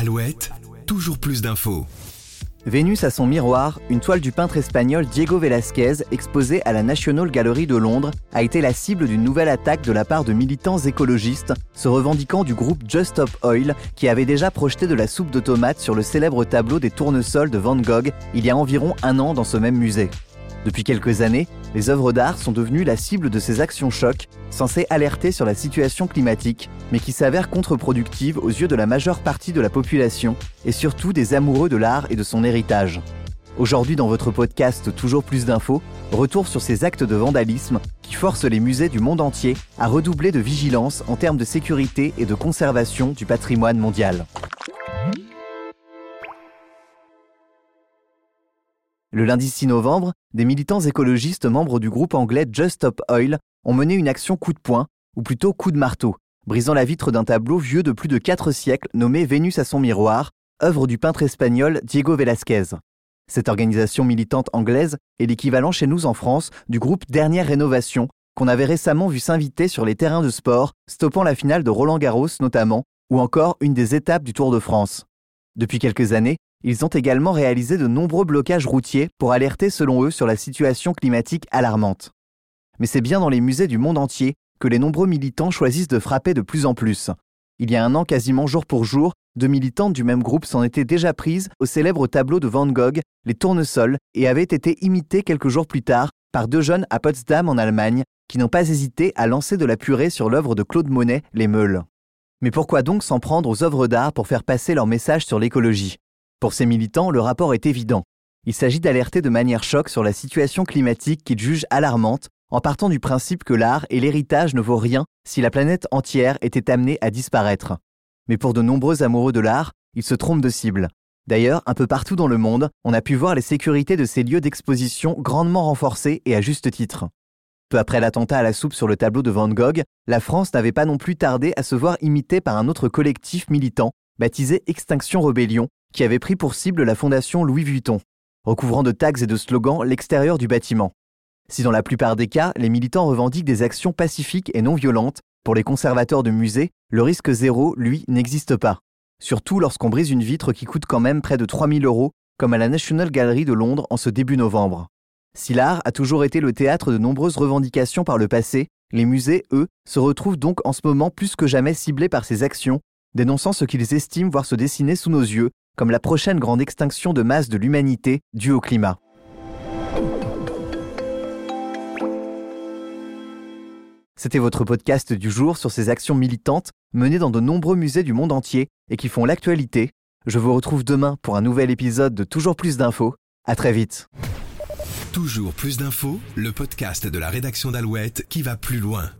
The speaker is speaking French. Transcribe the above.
Alouette, toujours plus d'infos. Vénus à son miroir, une toile du peintre espagnol Diego Velázquez exposée à la National Gallery de Londres a été la cible d'une nouvelle attaque de la part de militants écologistes se revendiquant du groupe Just Stop Oil qui avait déjà projeté de la soupe de tomates sur le célèbre tableau des tournesols de Van Gogh il y a environ un an dans ce même musée. Depuis quelques années, les œuvres d'art sont devenues la cible de ces actions chocs, censées alerter sur la situation climatique, mais qui s'avèrent contre-productives aux yeux de la majeure partie de la population, et surtout des amoureux de l'art et de son héritage. Aujourd'hui dans votre podcast Toujours plus d'infos, retour sur ces actes de vandalisme qui forcent les musées du monde entier à redoubler de vigilance en termes de sécurité et de conservation du patrimoine mondial. Le lundi 6 novembre, des militants écologistes membres du groupe anglais Just Stop Oil ont mené une action coup de poing, ou plutôt coup de marteau, brisant la vitre d'un tableau vieux de plus de 4 siècles nommé Vénus à son miroir, œuvre du peintre espagnol Diego Velázquez. Cette organisation militante anglaise est l'équivalent chez nous en France du groupe Dernière Rénovation, qu'on avait récemment vu s'inviter sur les terrains de sport, stoppant la finale de Roland Garros notamment, ou encore une des étapes du Tour de France. Depuis quelques années, ils ont également réalisé de nombreux blocages routiers pour alerter selon eux sur la situation climatique alarmante. Mais c'est bien dans les musées du monde entier que les nombreux militants choisissent de frapper de plus en plus. Il y a un an, quasiment jour pour jour, deux militantes du même groupe s'en étaient déjà prises au célèbre tableau de Van Gogh, Les Tournesols, et avaient été imitées quelques jours plus tard par deux jeunes à Potsdam en Allemagne qui n'ont pas hésité à lancer de la purée sur l'œuvre de Claude Monet, Les Meules. Mais pourquoi donc s'en prendre aux œuvres d'art pour faire passer leur message sur l'écologie? Pour ces militants, le rapport est évident. Il s'agit d'alerter de manière choc sur la situation climatique qu'ils jugent alarmante, en partant du principe que l'art et l'héritage ne vaut rien si la planète entière était amenée à disparaître. Mais pour de nombreux amoureux de l'art, ils se trompent de cible. D'ailleurs, un peu partout dans le monde, on a pu voir les sécurités de ces lieux d'exposition grandement renforcées et à juste titre. Peu après l'attentat à la soupe sur le tableau de Van Gogh, la France n'avait pas non plus tardé à se voir imitée par un autre collectif militant, baptisé Extinction Rebellion, qui avait pris pour cible la fondation Louis Vuitton, recouvrant de tags et de slogans l'extérieur du bâtiment. Si dans la plupart des cas, les militants revendiquent des actions pacifiques et non violentes, pour les conservateurs de musées, le risque zéro, lui, n'existe pas. Surtout lorsqu'on brise une vitre qui coûte quand même près de 3000 euros, comme à la National Gallery de Londres en ce début novembre. Si l'art a toujours été le théâtre de nombreuses revendications par le passé, les musées, eux, se retrouvent donc en ce moment plus que jamais ciblés par ces actions, dénonçant ce qu'ils estiment voir se dessiner sous nos yeux comme la prochaine grande extinction de masse de l'humanité due au climat. C'était votre podcast du jour sur ces actions militantes menées dans de nombreux musées du monde entier et qui font l'actualité. Je vous retrouve demain pour un nouvel épisode de Toujours plus d'infos. À très vite. Toujours plus d'infos, le podcast de la rédaction d'Alouette qui va plus loin.